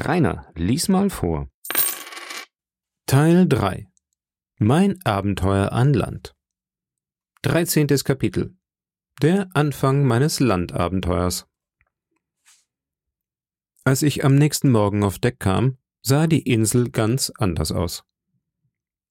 Rainer, lies mal vor. Teil 3 Mein Abenteuer an Land 13. Kapitel Der Anfang meines Landabenteuers Als ich am nächsten Morgen auf Deck kam, sah die Insel ganz anders aus.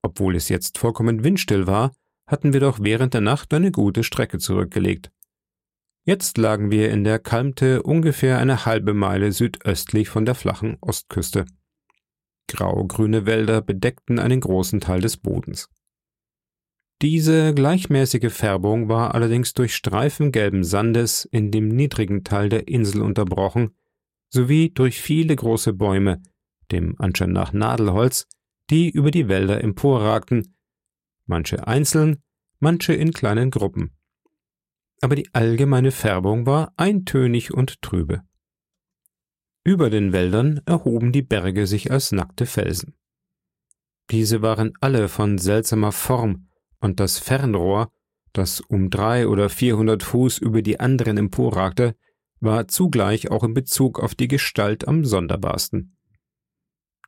Obwohl es jetzt vollkommen windstill war, hatten wir doch während der Nacht eine gute Strecke zurückgelegt. Jetzt lagen wir in der Kalmte ungefähr eine halbe Meile südöstlich von der flachen Ostküste. Grau-grüne Wälder bedeckten einen großen Teil des Bodens. Diese gleichmäßige Färbung war allerdings durch Streifen gelben Sandes in dem niedrigen Teil der Insel unterbrochen, sowie durch viele große Bäume, dem Anschein nach Nadelholz, die über die Wälder emporragten, manche einzeln, manche in kleinen Gruppen aber die allgemeine Färbung war eintönig und trübe. Über den Wäldern erhoben die Berge sich als nackte Felsen. Diese waren alle von seltsamer Form, und das Fernrohr, das um drei oder vierhundert Fuß über die anderen emporragte, war zugleich auch in Bezug auf die Gestalt am sonderbarsten.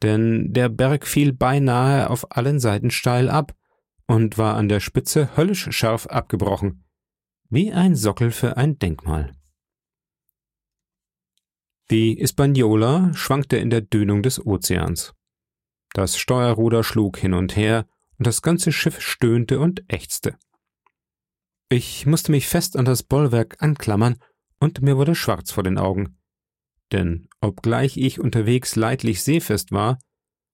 Denn der Berg fiel beinahe auf allen Seiten steil ab und war an der Spitze höllisch scharf abgebrochen, wie ein Sockel für ein Denkmal. Die Hispaniola schwankte in der Dünung des Ozeans. Das Steuerruder schlug hin und her, und das ganze Schiff stöhnte und ächzte. Ich musste mich fest an das Bollwerk anklammern, und mir wurde schwarz vor den Augen. Denn obgleich ich unterwegs leidlich seefest war,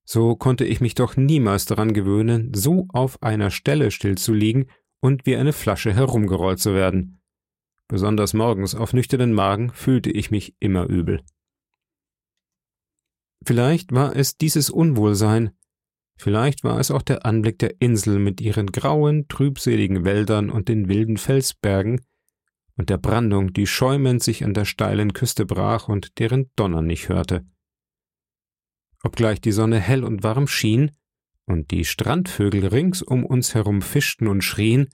so konnte ich mich doch niemals daran gewöhnen, so auf einer Stelle stillzuliegen und wie eine Flasche herumgerollt zu werden. Besonders morgens auf nüchternen Magen fühlte ich mich immer übel. Vielleicht war es dieses Unwohlsein, vielleicht war es auch der Anblick der Insel mit ihren grauen, trübseligen Wäldern und den wilden Felsbergen und der Brandung, die schäumend sich an der steilen Küste brach und deren Donnern ich hörte. Obgleich die Sonne hell und warm schien, und die Strandvögel rings um uns herum fischten und schrien,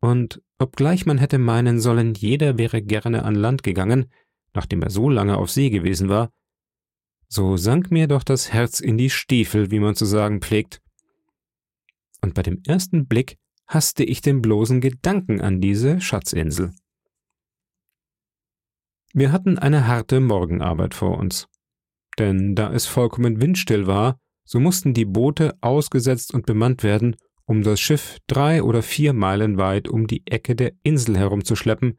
und obgleich man hätte meinen sollen, jeder wäre gerne an Land gegangen, nachdem er so lange auf See gewesen war, so sank mir doch das Herz in die Stiefel, wie man zu sagen pflegt. Und bei dem ersten Blick hasste ich den bloßen Gedanken an diese Schatzinsel. Wir hatten eine harte Morgenarbeit vor uns. Denn da es vollkommen windstill war, so mussten die Boote ausgesetzt und bemannt werden, um das Schiff drei oder vier Meilen weit um die Ecke der Insel herumzuschleppen,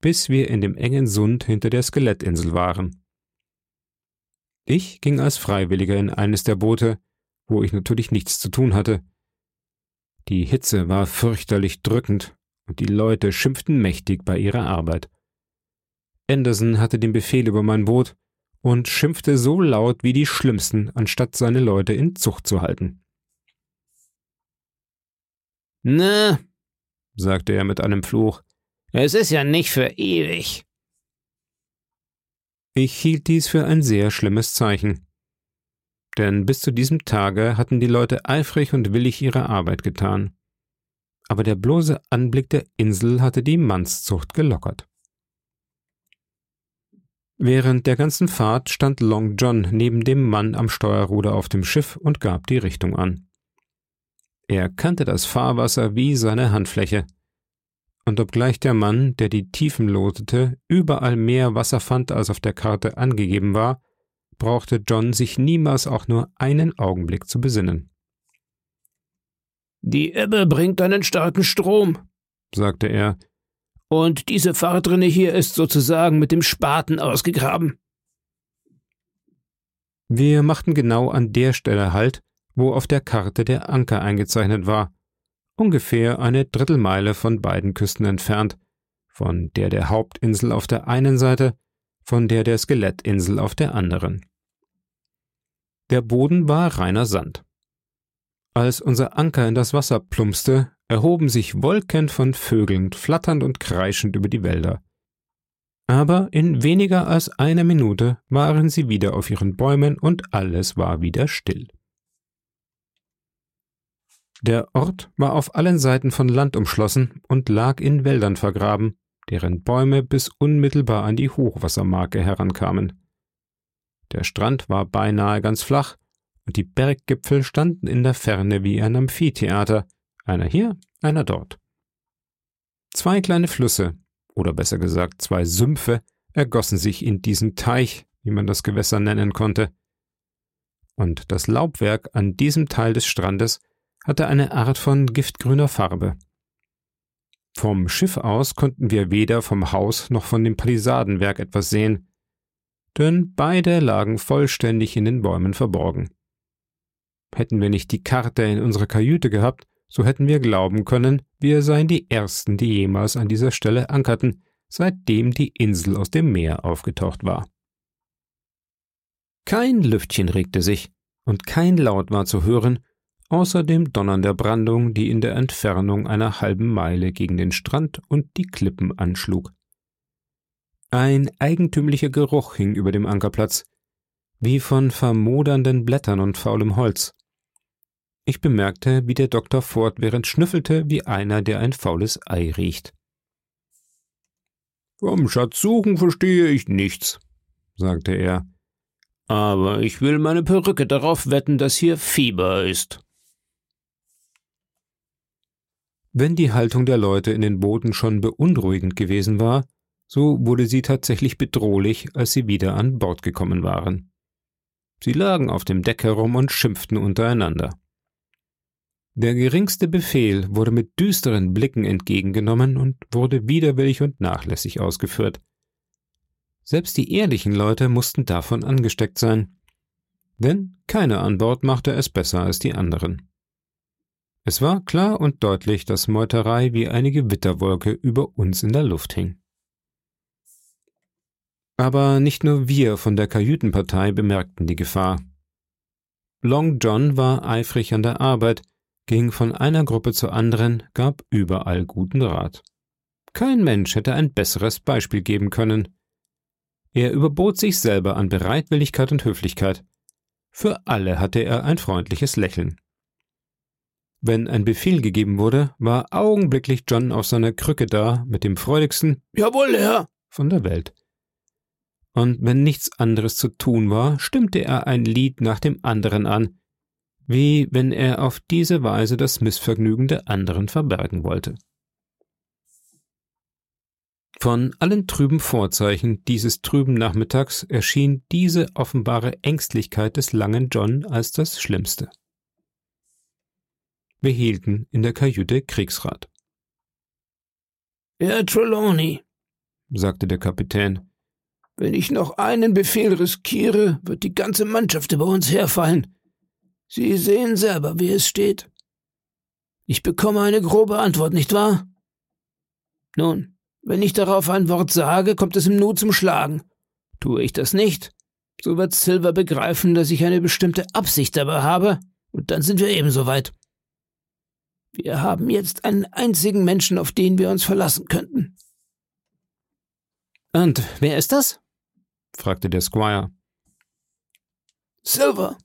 bis wir in dem engen Sund hinter der Skelettinsel waren. Ich ging als Freiwilliger in eines der Boote, wo ich natürlich nichts zu tun hatte. Die Hitze war fürchterlich drückend und die Leute schimpften mächtig bei ihrer Arbeit. Anderson hatte den Befehl über mein Boot und schimpfte so laut wie die Schlimmsten, anstatt seine Leute in Zucht zu halten. Na, sagte er mit einem Fluch, es ist ja nicht für ewig. Ich hielt dies für ein sehr schlimmes Zeichen. Denn bis zu diesem Tage hatten die Leute eifrig und willig ihre Arbeit getan. Aber der bloße Anblick der Insel hatte die Mannszucht gelockert. Während der ganzen Fahrt stand Long John neben dem Mann am Steuerruder auf dem Schiff und gab die Richtung an. Er kannte das Fahrwasser wie seine Handfläche. Und obgleich der Mann, der die Tiefen lotete, überall mehr Wasser fand, als auf der Karte angegeben war, brauchte John sich niemals auch nur einen Augenblick zu besinnen. Die Ebbe bringt einen starken Strom, sagte er, und diese Fahrtrinne hier ist sozusagen mit dem Spaten ausgegraben. Wir machten genau an der Stelle Halt, wo auf der Karte der Anker eingezeichnet war, ungefähr eine Drittelmeile von beiden Küsten entfernt, von der der Hauptinsel auf der einen Seite, von der der Skelettinsel auf der anderen. Der Boden war reiner Sand. Als unser Anker in das Wasser plumpste, erhoben sich Wolken von Vögeln flatternd und kreischend über die Wälder. Aber in weniger als einer Minute waren sie wieder auf ihren Bäumen und alles war wieder still. Der Ort war auf allen Seiten von Land umschlossen und lag in Wäldern vergraben, deren Bäume bis unmittelbar an die Hochwassermarke herankamen. Der Strand war beinahe ganz flach, und die Berggipfel standen in der Ferne wie ein Amphitheater, einer hier, einer dort. Zwei kleine Flüsse, oder besser gesagt zwei Sümpfe, ergossen sich in diesen Teich, wie man das Gewässer nennen konnte. Und das Laubwerk an diesem Teil des Strandes hatte eine Art von giftgrüner Farbe. Vom Schiff aus konnten wir weder vom Haus noch von dem Palisadenwerk etwas sehen, denn beide lagen vollständig in den Bäumen verborgen. Hätten wir nicht die Karte in unserer Kajüte gehabt, so hätten wir glauben können, wir seien die Ersten, die jemals an dieser Stelle ankerten, seitdem die Insel aus dem Meer aufgetaucht war. Kein Lüftchen regte sich, und kein Laut war zu hören, außer dem Donnern der Brandung, die in der Entfernung einer halben Meile gegen den Strand und die Klippen anschlug. Ein eigentümlicher Geruch hing über dem Ankerplatz, wie von vermodernden Blättern und faulem Holz. Ich bemerkte, wie der Doktor fortwährend schnüffelte wie einer, der ein faules Ei riecht. Vom Schatzsuchen verstehe ich nichts, sagte er. Aber ich will meine Perücke darauf wetten, dass hier Fieber ist. Wenn die Haltung der Leute in den Booten schon beunruhigend gewesen war, so wurde sie tatsächlich bedrohlich, als sie wieder an Bord gekommen waren. Sie lagen auf dem Deck herum und schimpften untereinander. Der geringste Befehl wurde mit düsteren Blicken entgegengenommen und wurde widerwillig und nachlässig ausgeführt. Selbst die ehrlichen Leute mussten davon angesteckt sein, denn keiner an Bord machte es besser als die anderen. Es war klar und deutlich, dass Meuterei wie eine Gewitterwolke über uns in der Luft hing. Aber nicht nur wir von der Kajütenpartei bemerkten die Gefahr. Long John war eifrig an der Arbeit, ging von einer Gruppe zur anderen, gab überall guten Rat. Kein Mensch hätte ein besseres Beispiel geben können. Er überbot sich selber an Bereitwilligkeit und Höflichkeit. Für alle hatte er ein freundliches Lächeln. Wenn ein Befehl gegeben wurde, war augenblicklich John auf seiner Krücke da mit dem freudigsten Jawohl, Herr von der Welt. Und wenn nichts anderes zu tun war, stimmte er ein Lied nach dem anderen an, wie wenn er auf diese Weise das Missvergnügen der anderen verbergen wollte. Von allen trüben Vorzeichen dieses trüben Nachmittags erschien diese offenbare Ängstlichkeit des langen John als das Schlimmste. Wir hielten in der Kajüte Kriegsrat. Herr Trelawney, sagte der Kapitän, wenn ich noch einen Befehl riskiere, wird die ganze Mannschaft über uns herfallen. Sie sehen selber, wie es steht. Ich bekomme eine grobe Antwort, nicht wahr? Nun, wenn ich darauf ein Wort sage, kommt es im Nu zum Schlagen. Tue ich das nicht, so wird Silver begreifen, dass ich eine bestimmte Absicht dabei habe, und dann sind wir ebenso weit. Wir haben jetzt einen einzigen Menschen, auf den wir uns verlassen könnten. Und wer ist das? fragte der Squire. Silver,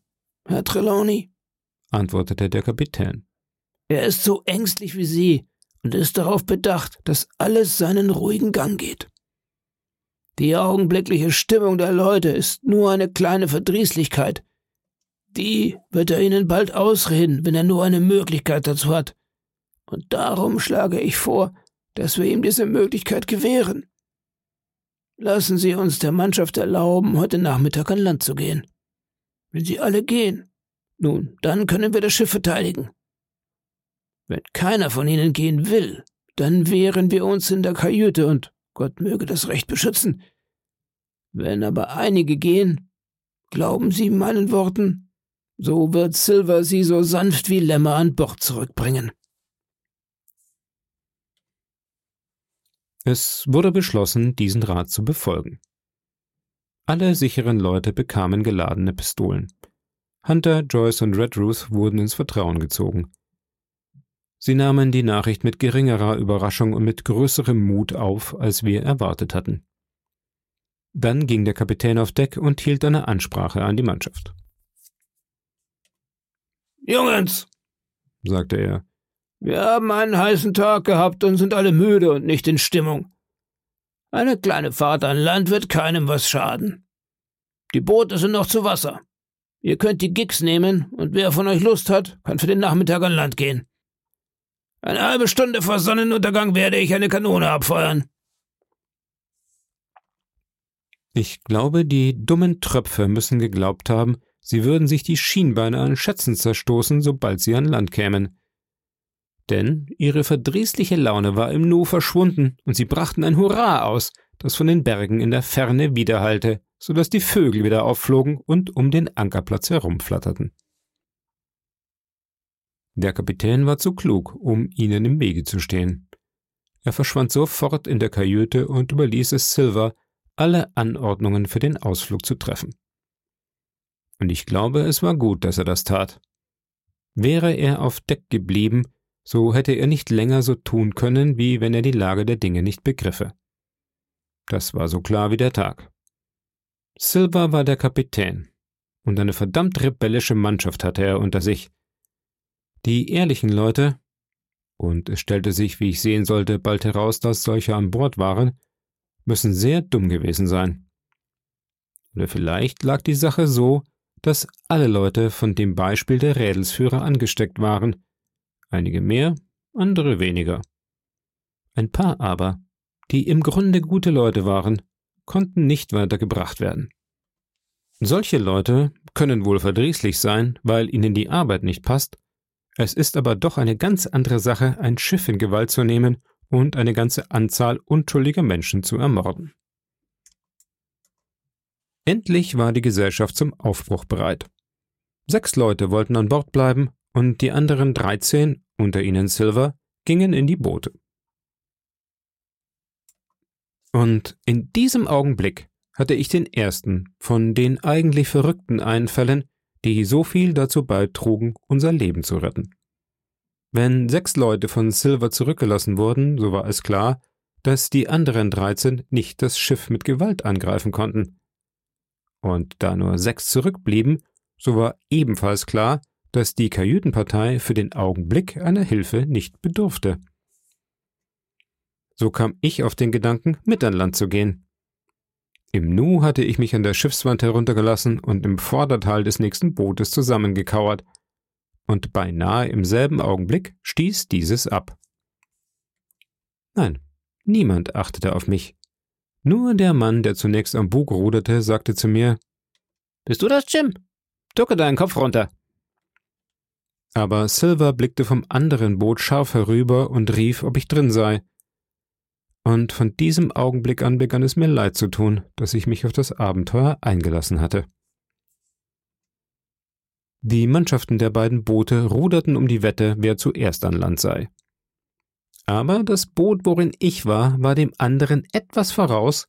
Herr Trelawney, antwortete der Kapitän. Er ist so ängstlich wie Sie und ist darauf bedacht, dass alles seinen ruhigen Gang geht. Die augenblickliche Stimmung der Leute ist nur eine kleine Verdrießlichkeit. Die wird er Ihnen bald ausreden, wenn er nur eine Möglichkeit dazu hat. Und darum schlage ich vor, dass wir ihm diese Möglichkeit gewähren. Lassen Sie uns der Mannschaft erlauben, heute Nachmittag an Land zu gehen. Wenn sie alle gehen, nun, dann können wir das Schiff verteidigen. Wenn keiner von ihnen gehen will, dann wehren wir uns in der Kajüte und Gott möge das Recht beschützen. Wenn aber einige gehen, glauben Sie meinen Worten, so wird Silver sie so sanft wie Lämmer an Bord zurückbringen. Es wurde beschlossen, diesen Rat zu befolgen. Alle sicheren Leute bekamen geladene Pistolen. Hunter, Joyce und Redruth wurden ins Vertrauen gezogen. Sie nahmen die Nachricht mit geringerer Überraschung und mit größerem Mut auf, als wir erwartet hatten. Dann ging der Kapitän auf Deck und hielt eine Ansprache an die Mannschaft. Jungens, sagte er, wir haben einen heißen Tag gehabt und sind alle müde und nicht in Stimmung. Eine kleine Fahrt an Land wird keinem was schaden. Die Boote sind noch zu Wasser. Ihr könnt die Gigs nehmen und wer von euch Lust hat, kann für den Nachmittag an Land gehen. Eine halbe Stunde vor Sonnenuntergang werde ich eine Kanone abfeuern. Ich glaube, die dummen Tröpfe müssen geglaubt haben, sie würden sich die Schienbeine an Schätzen zerstoßen, sobald sie an Land kämen. Denn ihre verdrießliche Laune war im Nu verschwunden, und sie brachten ein Hurra aus, das von den Bergen in der Ferne widerhallte, so dass die Vögel wieder aufflogen und um den Ankerplatz herumflatterten. Der Kapitän war zu klug, um ihnen im Wege zu stehen. Er verschwand sofort in der Kajüte und überließ es Silver, alle Anordnungen für den Ausflug zu treffen. Und ich glaube, es war gut, dass er das tat. Wäre er auf Deck geblieben, so hätte er nicht länger so tun können, wie wenn er die Lage der Dinge nicht begriffe. Das war so klar wie der Tag. Silver war der Kapitän, und eine verdammt rebellische Mannschaft hatte er unter sich, die ehrlichen Leute, und es stellte sich, wie ich sehen sollte, bald heraus, dass solche an Bord waren, müssen sehr dumm gewesen sein. Oder vielleicht lag die Sache so, dass alle Leute von dem Beispiel der Rädelsführer angesteckt waren, einige mehr, andere weniger. Ein paar aber, die im Grunde gute Leute waren, konnten nicht weitergebracht werden. Solche Leute können wohl verdrießlich sein, weil ihnen die Arbeit nicht passt, es ist aber doch eine ganz andere Sache, ein Schiff in Gewalt zu nehmen und eine ganze Anzahl unschuldiger Menschen zu ermorden. Endlich war die Gesellschaft zum Aufbruch bereit. Sechs Leute wollten an Bord bleiben und die anderen dreizehn, unter ihnen Silver, gingen in die Boote. Und in diesem Augenblick hatte ich den ersten von den eigentlich verrückten Einfällen, die so viel dazu beitrugen, unser Leben zu retten. Wenn sechs Leute von Silver zurückgelassen wurden, so war es klar, dass die anderen dreizehn nicht das Schiff mit Gewalt angreifen konnten. Und da nur sechs zurückblieben, so war ebenfalls klar, dass die Kajütenpartei für den Augenblick einer Hilfe nicht bedurfte. So kam ich auf den Gedanken, mit an Land zu gehen. Im Nu hatte ich mich an der Schiffswand heruntergelassen und im Vorderteil des nächsten Bootes zusammengekauert, und beinahe im selben Augenblick stieß dieses ab. Nein, niemand achtete auf mich. Nur der Mann, der zunächst am Bug ruderte, sagte zu mir Bist du das, Jim? Ducke deinen Kopf runter. Aber Silver blickte vom anderen Boot scharf herüber und rief, ob ich drin sei und von diesem Augenblick an begann es mir leid zu tun, dass ich mich auf das Abenteuer eingelassen hatte. Die Mannschaften der beiden Boote ruderten um die Wette, wer zuerst an Land sei. Aber das Boot, worin ich war, war dem anderen etwas voraus,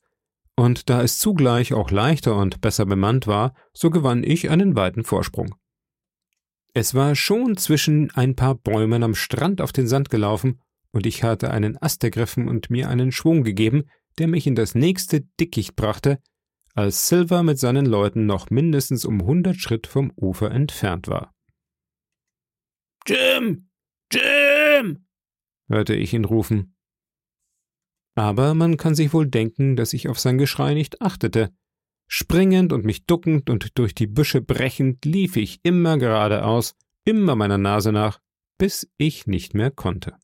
und da es zugleich auch leichter und besser bemannt war, so gewann ich einen weiten Vorsprung. Es war schon zwischen ein paar Bäumen am Strand auf den Sand gelaufen, und ich hatte einen Ast ergriffen und mir einen Schwung gegeben, der mich in das nächste Dickicht brachte, als Silver mit seinen Leuten noch mindestens um hundert Schritt vom Ufer entfernt war. Jim! Jim! hörte ich ihn rufen. Aber man kann sich wohl denken, dass ich auf sein Geschrei nicht achtete. Springend und mich duckend und durch die Büsche brechend lief ich immer geradeaus, immer meiner Nase nach, bis ich nicht mehr konnte.